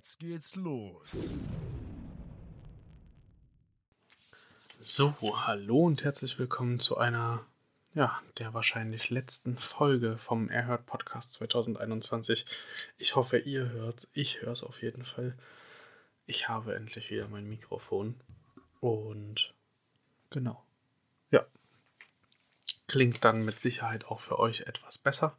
geht's los. So, hallo und herzlich willkommen zu einer, ja, der wahrscheinlich letzten Folge vom Erhört Podcast 2021. Ich hoffe, ihr hört Ich höre es auf jeden Fall. Ich habe endlich wieder mein Mikrofon. Und genau. Ja. Klingt dann mit Sicherheit auch für euch etwas besser.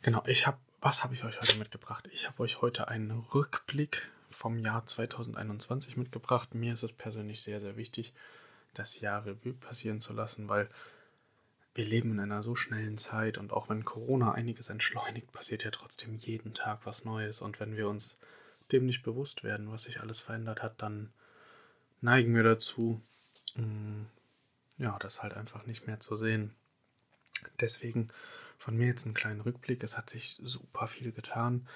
Genau, ich habe, was habe ich euch heute mitgebracht? Ich habe euch heute einen Rückblick vom Jahr 2021 mitgebracht. Mir ist es persönlich sehr, sehr wichtig, das Jahr Revue passieren zu lassen, weil wir leben in einer so schnellen Zeit und auch wenn Corona einiges entschleunigt, passiert ja trotzdem jeden Tag was Neues. Und wenn wir uns dem nicht bewusst werden, was sich alles verändert hat, dann neigen wir dazu, mm, ja, das halt einfach nicht mehr zu sehen. Deswegen von mir jetzt einen kleinen Rückblick. Es hat sich super viel getan.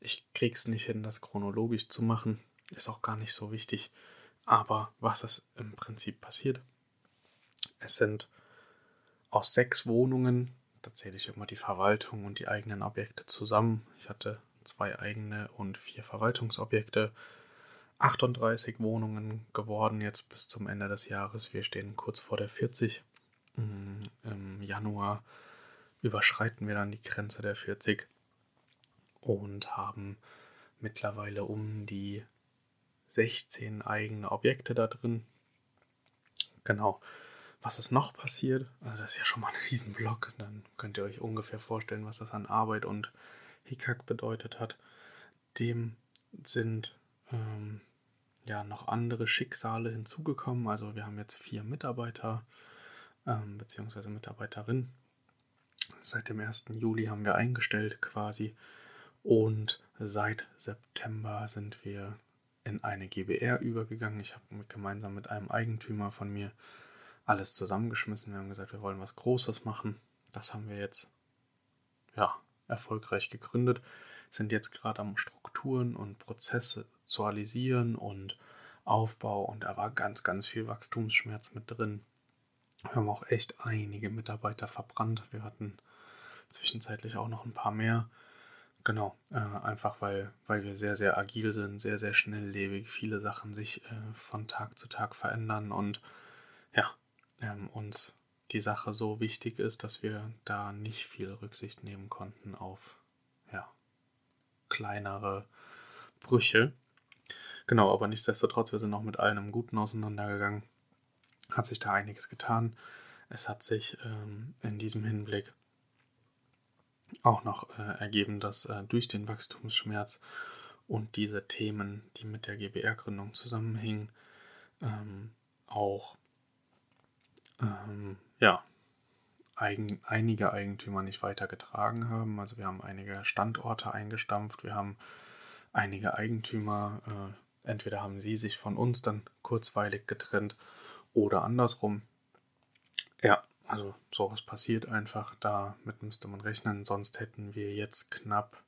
Ich krieg's nicht hin, das chronologisch zu machen. Ist auch gar nicht so wichtig. Aber was ist im Prinzip passiert? Es sind aus sechs Wohnungen, da zähle ich immer die Verwaltung und die eigenen Objekte zusammen. Ich hatte zwei eigene und vier Verwaltungsobjekte. 38 Wohnungen geworden jetzt bis zum Ende des Jahres. Wir stehen kurz vor der 40. Mm, Im Januar überschreiten wir dann die Grenze der 40 und haben mittlerweile um die 16 eigene Objekte da drin. Genau. Was ist noch passiert? Also das ist ja schon mal ein Riesenblock. Dann könnt ihr euch ungefähr vorstellen, was das an Arbeit und Hickhack bedeutet hat. Dem sind ähm, ja noch andere Schicksale hinzugekommen. Also wir haben jetzt vier Mitarbeiter ähm, bzw. Mitarbeiterinnen. Seit dem 1. Juli haben wir eingestellt quasi und seit September sind wir in eine GBR übergegangen. Ich habe gemeinsam mit einem Eigentümer von mir alles zusammengeschmissen. Wir haben gesagt, wir wollen was Großes machen. Das haben wir jetzt ja, erfolgreich gegründet. Sind jetzt gerade am Strukturen und Prozesse zualisieren und Aufbau und da war ganz, ganz viel Wachstumsschmerz mit drin. Wir haben auch echt einige Mitarbeiter verbrannt. Wir hatten zwischenzeitlich auch noch ein paar mehr. Genau, äh, einfach weil, weil wir sehr, sehr agil sind, sehr, sehr schnelllebig, viele Sachen sich äh, von Tag zu Tag verändern und ja, ähm, uns die Sache so wichtig ist, dass wir da nicht viel Rücksicht nehmen konnten auf ja, kleinere Brüche. Genau, aber nichtsdestotrotz, wir sind auch mit allen im Guten auseinandergegangen. Hat sich da einiges getan. Es hat sich ähm, in diesem Hinblick auch noch äh, ergeben, dass äh, durch den Wachstumsschmerz und diese Themen, die mit der GBR-Gründung zusammenhingen, ähm, auch ähm, ja, eigen, einige Eigentümer nicht weiter getragen haben. Also wir haben einige Standorte eingestampft, wir haben einige Eigentümer, äh, entweder haben sie sich von uns dann kurzweilig getrennt oder andersrum. Ja, also sowas passiert einfach, damit müsste man rechnen, sonst hätten wir jetzt knapp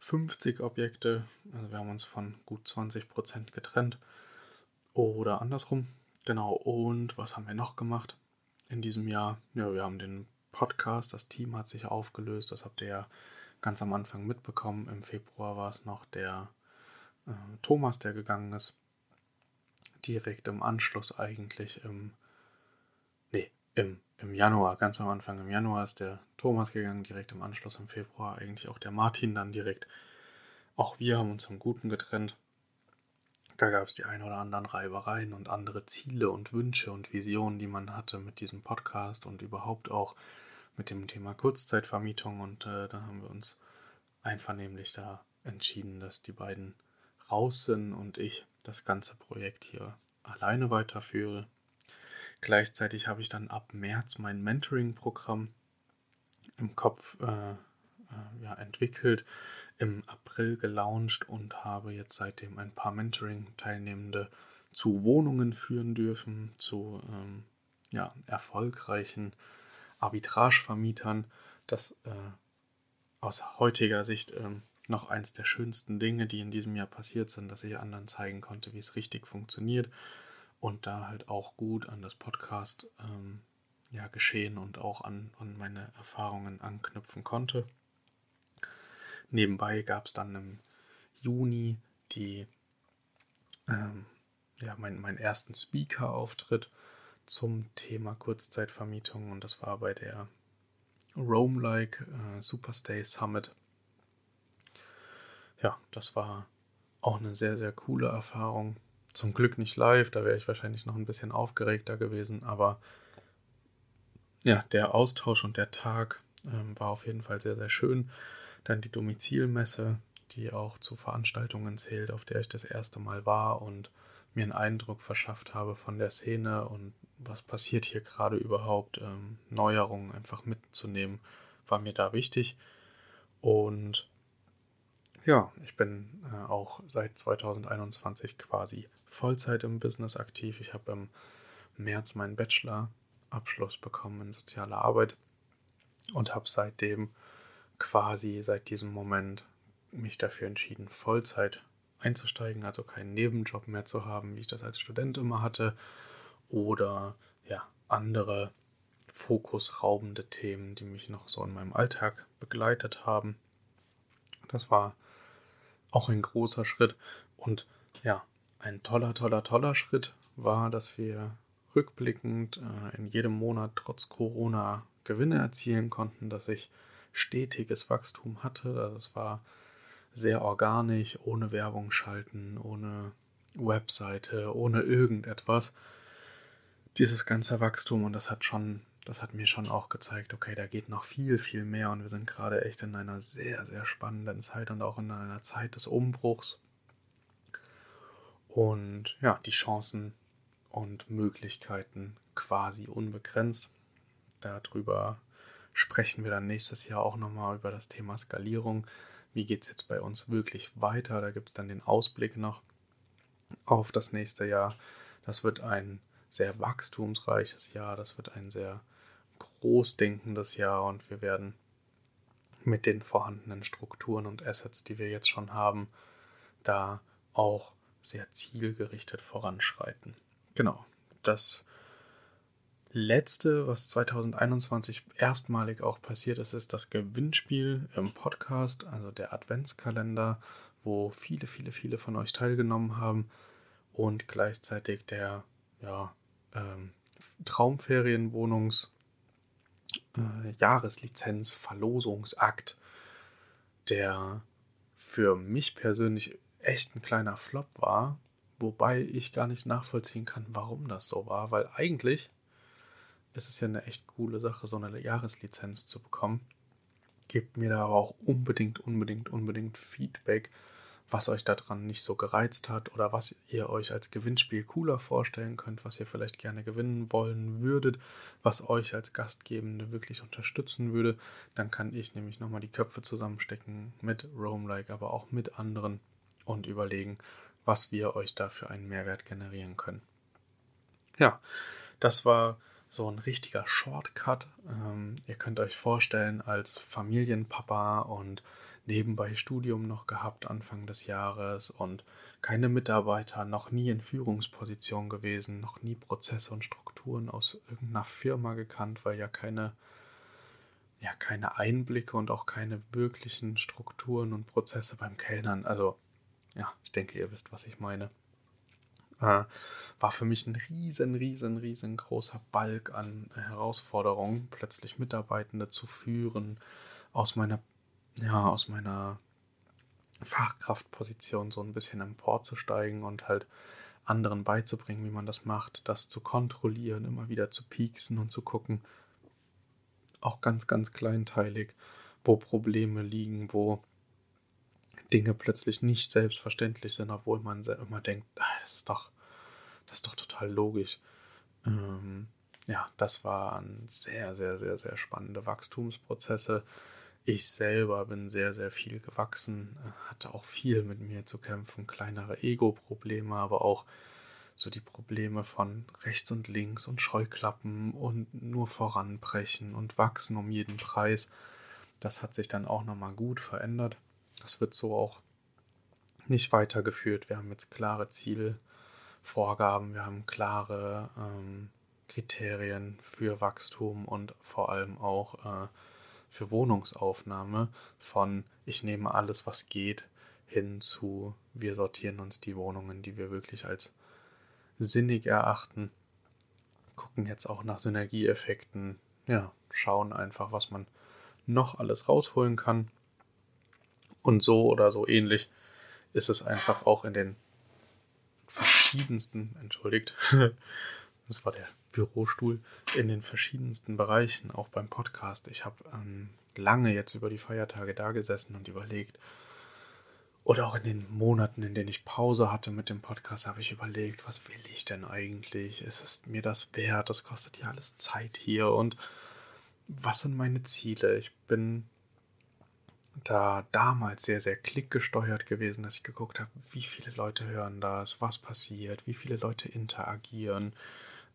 50 Objekte, also wir haben uns von gut 20% getrennt oder andersrum. Genau, und was haben wir noch gemacht in diesem Jahr? Ja, wir haben den Podcast, das Team hat sich aufgelöst, das habt ihr ja ganz am Anfang mitbekommen. Im Februar war es noch der äh, Thomas, der gegangen ist. Direkt im Anschluss eigentlich im, nee, im im Januar, ganz am Anfang im Januar ist der Thomas gegangen, direkt im Anschluss im Februar eigentlich auch der Martin dann direkt. Auch wir haben uns im Guten getrennt. Da gab es die ein oder anderen Reibereien und andere Ziele und Wünsche und Visionen, die man hatte mit diesem Podcast und überhaupt auch mit dem Thema Kurzzeitvermietung. Und äh, da haben wir uns einvernehmlich da entschieden, dass die beiden raus sind und ich das ganze Projekt hier alleine weiterführe. Gleichzeitig habe ich dann ab März mein Mentoring-Programm im Kopf äh, äh, ja, entwickelt, im April gelauncht und habe jetzt seitdem ein paar Mentoring-Teilnehmende zu Wohnungen führen dürfen, zu ähm, ja, erfolgreichen Arbitragevermietern. Das äh, aus heutiger Sicht ähm, noch eins der schönsten Dinge, die in diesem Jahr passiert sind, dass ich anderen zeigen konnte, wie es richtig funktioniert und da halt auch gut an das Podcast ähm, ja, geschehen und auch an, an meine Erfahrungen anknüpfen konnte. Nebenbei gab es dann im Juni die, ähm, ja, mein, meinen ersten Speaker-Auftritt zum Thema Kurzzeitvermietung und das war bei der Rome Like äh, Superstay Summit. Ja, das war auch eine sehr, sehr coole Erfahrung. Zum Glück nicht live, da wäre ich wahrscheinlich noch ein bisschen aufgeregter gewesen, aber ja, der Austausch und der Tag ähm, war auf jeden Fall sehr, sehr schön. Dann die Domizilmesse, die auch zu Veranstaltungen zählt, auf der ich das erste Mal war und mir einen Eindruck verschafft habe von der Szene und was passiert hier gerade überhaupt, ähm, Neuerungen einfach mitzunehmen, war mir da wichtig. Und ja, ich bin äh, auch seit 2021 quasi Vollzeit im Business aktiv. Ich habe im März meinen Bachelor-Abschluss bekommen in sozialer Arbeit und habe seitdem quasi seit diesem Moment mich dafür entschieden, Vollzeit einzusteigen, also keinen Nebenjob mehr zu haben, wie ich das als Student immer hatte, oder ja, andere fokusraubende Themen, die mich noch so in meinem Alltag begleitet haben. Das war auch ein großer Schritt und ja, ein toller, toller, toller Schritt war, dass wir rückblickend äh, in jedem Monat trotz Corona Gewinne erzielen konnten, dass ich stetiges Wachstum hatte. Also war sehr organisch, ohne Werbung schalten, ohne Webseite, ohne irgendetwas. Dieses ganze Wachstum und das hat schon, das hat mir schon auch gezeigt, okay, da geht noch viel, viel mehr und wir sind gerade echt in einer sehr, sehr spannenden Zeit und auch in einer Zeit des Umbruchs. Und ja, die Chancen und Möglichkeiten quasi unbegrenzt. Darüber sprechen wir dann nächstes Jahr auch nochmal über das Thema Skalierung wie geht es jetzt bei uns wirklich weiter. Da gibt es dann den Ausblick noch auf das nächste Jahr. Das wird ein sehr wachstumsreiches Jahr, das wird ein sehr großdenkendes Jahr und wir werden mit den vorhandenen Strukturen und Assets, die wir jetzt schon haben, da auch sehr zielgerichtet voranschreiten. Genau, das letzte, was 2021 erstmalig auch passiert ist, ist das Gewinnspiel im Podcast, also der Adventskalender, wo viele, viele, viele von euch teilgenommen haben und gleichzeitig der ja, ähm, Traumferienwohnungs äh, der für mich persönlich echt ein kleiner Flop war, wobei ich gar nicht nachvollziehen kann, warum das so war, weil eigentlich es ist ja eine echt coole Sache, so eine Jahreslizenz zu bekommen. Gebt mir da aber auch unbedingt, unbedingt, unbedingt Feedback, was euch daran nicht so gereizt hat oder was ihr euch als Gewinnspiel cooler vorstellen könnt, was ihr vielleicht gerne gewinnen wollen würdet, was euch als Gastgebende wirklich unterstützen würde. Dann kann ich nämlich nochmal die Köpfe zusammenstecken mit Roamlike, aber auch mit anderen und überlegen, was wir euch da für einen Mehrwert generieren können. Ja, das war so ein richtiger Shortcut. Ähm, ihr könnt euch vorstellen, als Familienpapa und nebenbei Studium noch gehabt Anfang des Jahres und keine Mitarbeiter, noch nie in Führungsposition gewesen, noch nie Prozesse und Strukturen aus irgendeiner Firma gekannt, weil ja keine ja keine Einblicke und auch keine wirklichen Strukturen und Prozesse beim Kellnern. Also ja, ich denke, ihr wisst, was ich meine äh, war für mich ein riesen, riesen, riesengroßer Balk an Herausforderungen, plötzlich Mitarbeitende zu führen, aus meiner, ja, aus meiner Fachkraftposition so ein bisschen emporzusteigen und halt anderen beizubringen, wie man das macht, das zu kontrollieren, immer wieder zu pieksen und zu gucken, auch ganz, ganz kleinteilig, wo Probleme liegen, wo Dinge plötzlich nicht selbstverständlich sind, obwohl man immer denkt, ah, das ist doch, das ist doch total logisch. Ähm, ja, das waren sehr, sehr, sehr, sehr spannende Wachstumsprozesse. Ich selber bin sehr, sehr viel gewachsen, hatte auch viel mit mir zu kämpfen, kleinere Ego-Probleme, aber auch so die Probleme von rechts und links und Scheuklappen und nur voranbrechen und wachsen um jeden Preis. Das hat sich dann auch nochmal gut verändert. Das wird so auch nicht weitergeführt. Wir haben jetzt klare Zielvorgaben, wir haben klare ähm, Kriterien für Wachstum und vor allem auch äh, für Wohnungsaufnahme von ich nehme alles, was geht, hin zu, wir sortieren uns die Wohnungen, die wir wirklich als sinnig erachten, gucken jetzt auch nach Synergieeffekten, ja, schauen einfach, was man noch alles rausholen kann. Und so oder so ähnlich ist es einfach auch in den verschiedensten, entschuldigt, das war der Bürostuhl, in den verschiedensten Bereichen, auch beim Podcast. Ich habe ähm, lange jetzt über die Feiertage da gesessen und überlegt, oder auch in den Monaten, in denen ich Pause hatte mit dem Podcast, habe ich überlegt, was will ich denn eigentlich? Ist es mir das wert? Das kostet ja alles Zeit hier. Und was sind meine Ziele? Ich bin da damals sehr, sehr klickgesteuert gewesen, dass ich geguckt habe, wie viele Leute hören das, was passiert, wie viele Leute interagieren,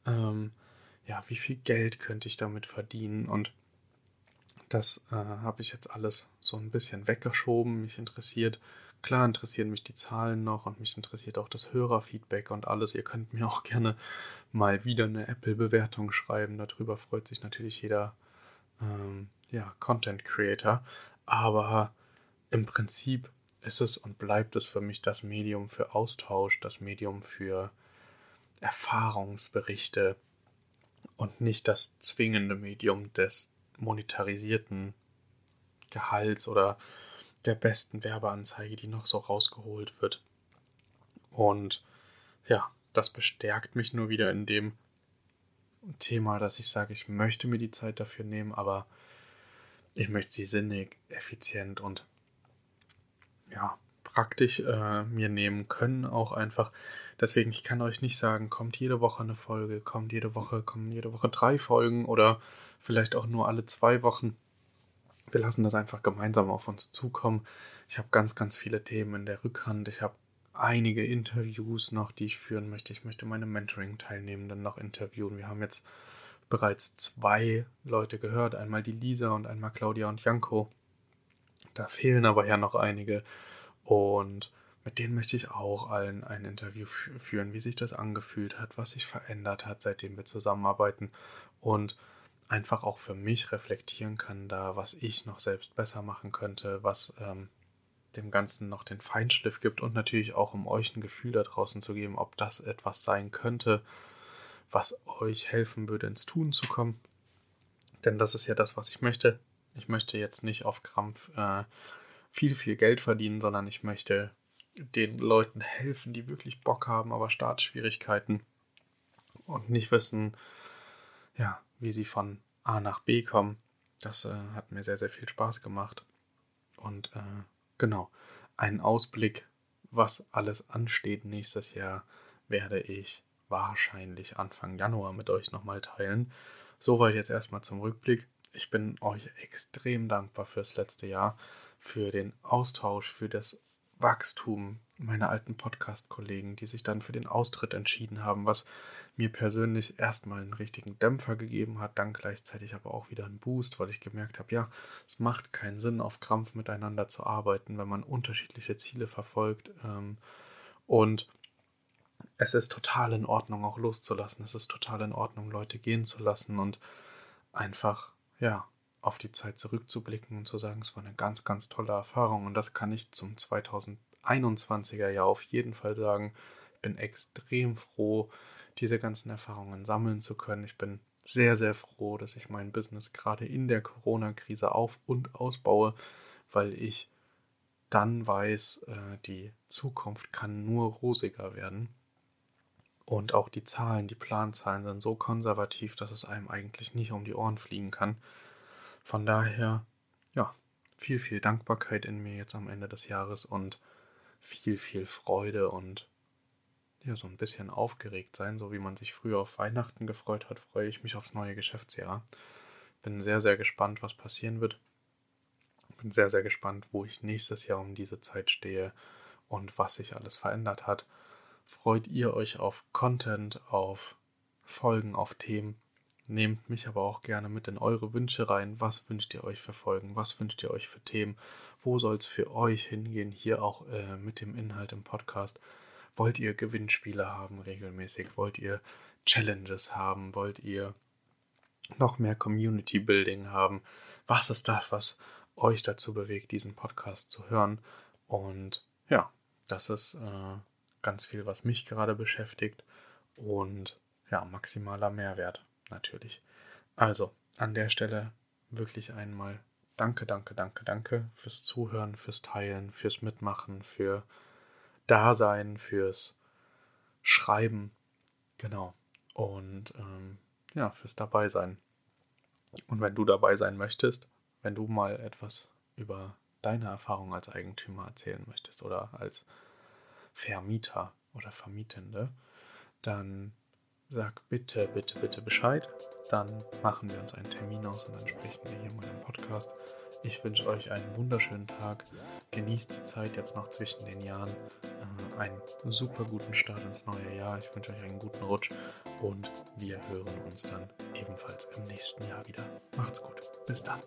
ähm, ja, wie viel Geld könnte ich damit verdienen und das äh, habe ich jetzt alles so ein bisschen weggeschoben. Mich interessiert, klar interessieren mich die Zahlen noch und mich interessiert auch das Hörerfeedback und alles. Ihr könnt mir auch gerne mal wieder eine Apple-Bewertung schreiben. Darüber freut sich natürlich jeder ähm, ja, Content Creator. Aber im Prinzip ist es und bleibt es für mich das Medium für Austausch, das Medium für Erfahrungsberichte und nicht das zwingende Medium des monetarisierten Gehalts oder der besten Werbeanzeige, die noch so rausgeholt wird. Und ja, das bestärkt mich nur wieder in dem Thema, dass ich sage, ich möchte mir die Zeit dafür nehmen, aber ich möchte sie sinnig, effizient und ja, praktisch äh, mir nehmen können, auch einfach. Deswegen, ich kann euch nicht sagen, kommt jede Woche eine Folge, kommt jede Woche, kommen jede Woche drei Folgen oder vielleicht auch nur alle zwei Wochen. Wir lassen das einfach gemeinsam auf uns zukommen. Ich habe ganz, ganz viele Themen in der Rückhand. Ich habe einige Interviews noch, die ich führen möchte. Ich möchte meine Mentoring-Teilnehmenden noch interviewen. Wir haben jetzt bereits zwei Leute gehört. Einmal die Lisa und einmal Claudia und Janko. Da fehlen aber ja noch einige. Und mit denen möchte ich auch allen ein Interview führen, wie sich das angefühlt hat, was sich verändert hat, seitdem wir zusammenarbeiten. Und einfach auch für mich reflektieren kann, da was ich noch selbst besser machen könnte, was ähm, dem Ganzen noch den Feinschliff gibt und natürlich auch um euch ein Gefühl da draußen zu geben, ob das etwas sein könnte, was euch helfen würde, ins Tun zu kommen. Denn das ist ja das, was ich möchte. Ich möchte jetzt nicht auf Krampf äh, viel, viel Geld verdienen, sondern ich möchte den Leuten helfen, die wirklich Bock haben, aber Startschwierigkeiten und nicht wissen, ja, wie sie von A nach B kommen. Das äh, hat mir sehr, sehr viel Spaß gemacht. Und äh, genau, einen Ausblick, was alles ansteht nächstes Jahr, werde ich wahrscheinlich Anfang Januar mit euch nochmal teilen. Soweit jetzt erstmal zum Rückblick. Ich bin euch extrem dankbar fürs letzte Jahr, für den Austausch, für das Wachstum meiner alten Podcast-Kollegen, die sich dann für den Austritt entschieden haben, was mir persönlich erstmal einen richtigen Dämpfer gegeben hat, dann gleichzeitig aber auch wieder einen Boost, weil ich gemerkt habe, ja, es macht keinen Sinn, auf Krampf miteinander zu arbeiten, wenn man unterschiedliche Ziele verfolgt. Ähm, und es ist total in Ordnung, auch loszulassen. Es ist total in Ordnung, Leute gehen zu lassen und einfach, ja, auf die Zeit zurückzublicken und zu sagen, es war eine ganz, ganz tolle Erfahrung. Und das kann ich zum 2021er Jahr auf jeden Fall sagen. Ich bin extrem froh, diese ganzen Erfahrungen sammeln zu können. Ich bin sehr, sehr froh, dass ich mein Business gerade in der Corona-Krise auf und ausbaue, weil ich dann weiß, äh, die Zukunft kann nur rosiger werden. Und auch die Zahlen, die Planzahlen sind so konservativ, dass es einem eigentlich nicht um die Ohren fliegen kann. Von daher, ja, viel, viel Dankbarkeit in mir jetzt am Ende des Jahres und viel, viel Freude und ja, so ein bisschen aufgeregt sein, so wie man sich früher auf Weihnachten gefreut hat, freue ich mich aufs neue Geschäftsjahr. Bin sehr, sehr gespannt, was passieren wird. Bin sehr, sehr gespannt, wo ich nächstes Jahr um diese Zeit stehe und was sich alles verändert hat. Freut ihr euch auf Content, auf Folgen, auf Themen? Nehmt mich aber auch gerne mit in eure Wünsche rein. Was wünscht ihr euch für Folgen? Was wünscht ihr euch für Themen? Wo soll es für euch hingehen? Hier auch äh, mit dem Inhalt im Podcast. Wollt ihr Gewinnspiele haben regelmäßig? Wollt ihr Challenges haben? Wollt ihr noch mehr Community Building haben? Was ist das, was euch dazu bewegt, diesen Podcast zu hören? Und ja, das ist äh, ganz viel, was mich gerade beschäftigt und ja, maximaler Mehrwert natürlich. Also an der Stelle wirklich einmal danke, danke, danke, danke fürs Zuhören, fürs Teilen, fürs Mitmachen, für Dasein, fürs Schreiben. Genau. Und ähm, ja, fürs Dabeisein. Und wenn du dabei sein möchtest, wenn du mal etwas über deine Erfahrung als Eigentümer erzählen möchtest oder als Vermieter oder Vermietende, dann sag bitte, bitte, bitte Bescheid. Dann machen wir uns einen Termin aus und dann sprechen wir hier mal im Podcast. Ich wünsche euch einen wunderschönen Tag. Genießt die Zeit jetzt noch zwischen den Jahren. Äh, einen super guten Start ins neue Jahr. Ich wünsche euch einen guten Rutsch und wir hören uns dann ebenfalls im nächsten Jahr wieder. Macht's gut. Bis dann.